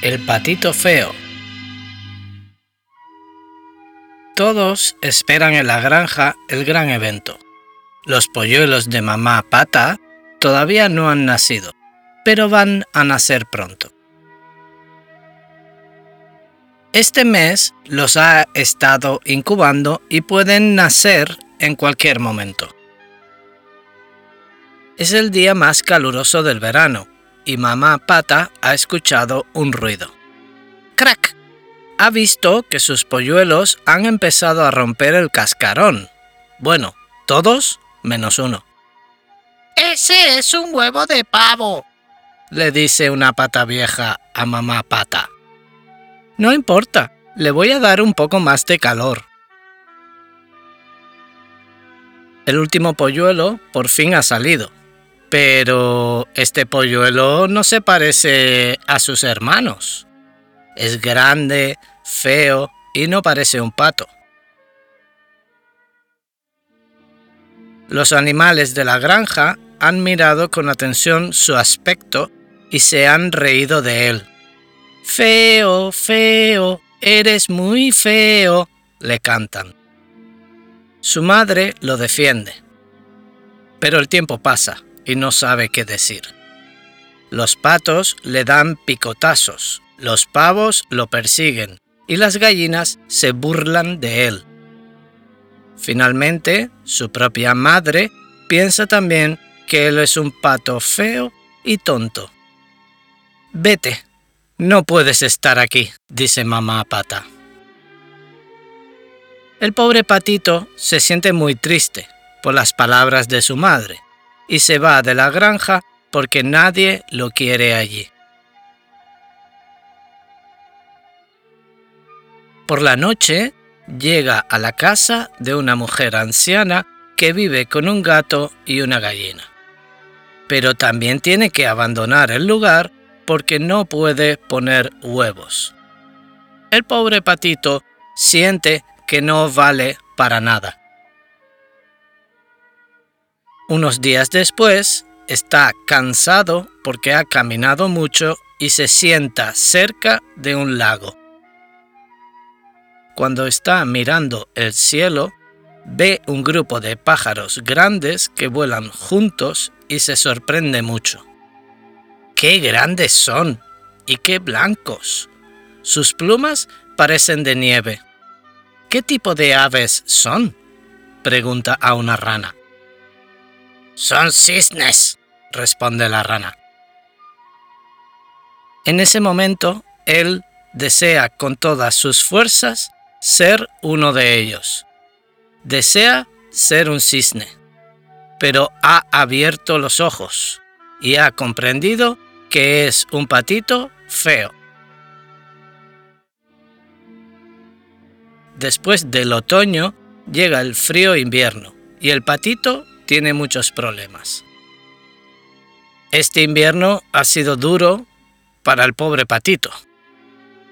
El patito feo. Todos esperan en la granja el gran evento. Los polluelos de mamá pata todavía no han nacido, pero van a nacer pronto. Este mes los ha estado incubando y pueden nacer en cualquier momento. Es el día más caluroso del verano y mamá Pata ha escuchado un ruido. ¡Crack! Ha visto que sus polluelos han empezado a romper el cascarón. Bueno, todos menos uno. Ese es un huevo de pavo, le dice una pata vieja a mamá Pata. No importa, le voy a dar un poco más de calor. El último polluelo por fin ha salido pero este polluelo no se parece a sus hermanos. Es grande, feo y no parece un pato. Los animales de la granja han mirado con atención su aspecto y se han reído de él. Feo, feo, eres muy feo, le cantan. Su madre lo defiende. Pero el tiempo pasa y no sabe qué decir. Los patos le dan picotazos, los pavos lo persiguen y las gallinas se burlan de él. Finalmente, su propia madre piensa también que él es un pato feo y tonto. Vete, no puedes estar aquí, dice mamá pata. El pobre patito se siente muy triste por las palabras de su madre y se va de la granja porque nadie lo quiere allí. Por la noche llega a la casa de una mujer anciana que vive con un gato y una gallina. Pero también tiene que abandonar el lugar porque no puede poner huevos. El pobre patito siente que no vale para nada unos días después, está cansado porque ha caminado mucho y se sienta cerca de un lago. Cuando está mirando el cielo, ve un grupo de pájaros grandes que vuelan juntos y se sorprende mucho. ¡Qué grandes son! ¡Y qué blancos! Sus plumas parecen de nieve. ¿Qué tipo de aves son? pregunta a una rana. Son cisnes, responde la rana. En ese momento, él desea con todas sus fuerzas ser uno de ellos. Desea ser un cisne, pero ha abierto los ojos y ha comprendido que es un patito feo. Después del otoño llega el frío invierno y el patito tiene muchos problemas. Este invierno ha sido duro para el pobre patito.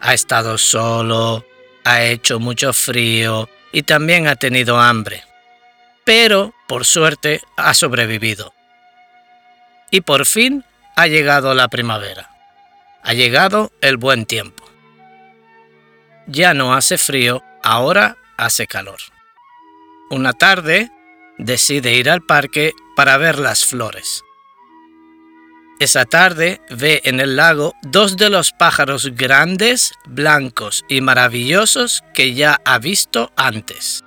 Ha estado solo, ha hecho mucho frío y también ha tenido hambre. Pero, por suerte, ha sobrevivido. Y por fin ha llegado la primavera. Ha llegado el buen tiempo. Ya no hace frío, ahora hace calor. Una tarde, decide ir al parque para ver las flores. Esa tarde ve en el lago dos de los pájaros grandes, blancos y maravillosos que ya ha visto antes.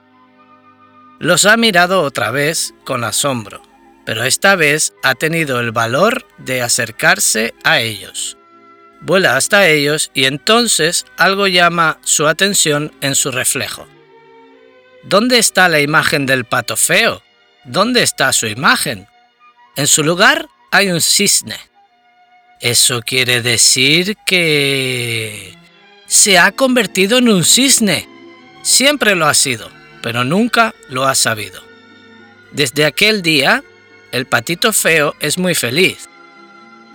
Los ha mirado otra vez con asombro, pero esta vez ha tenido el valor de acercarse a ellos. Vuela hasta ellos y entonces algo llama su atención en su reflejo. ¿Dónde está la imagen del pato feo? ¿Dónde está su imagen? En su lugar hay un cisne. Eso quiere decir que... se ha convertido en un cisne. Siempre lo ha sido, pero nunca lo ha sabido. Desde aquel día, el patito feo es muy feliz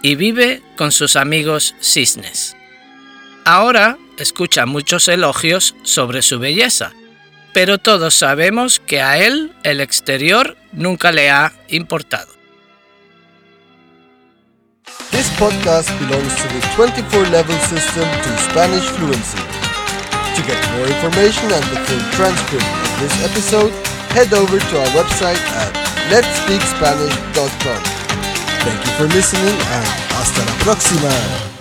y vive con sus amigos cisnes. Ahora escucha muchos elogios sobre su belleza, pero todos sabemos que a él el exterior nunca le ha importado. This podcast belongs to the 24 level system to Spanish fluency. To get more information and the full transcript of this episode, head over to our website at letspeakspanish.com. Thank you for listening and hasta la próxima.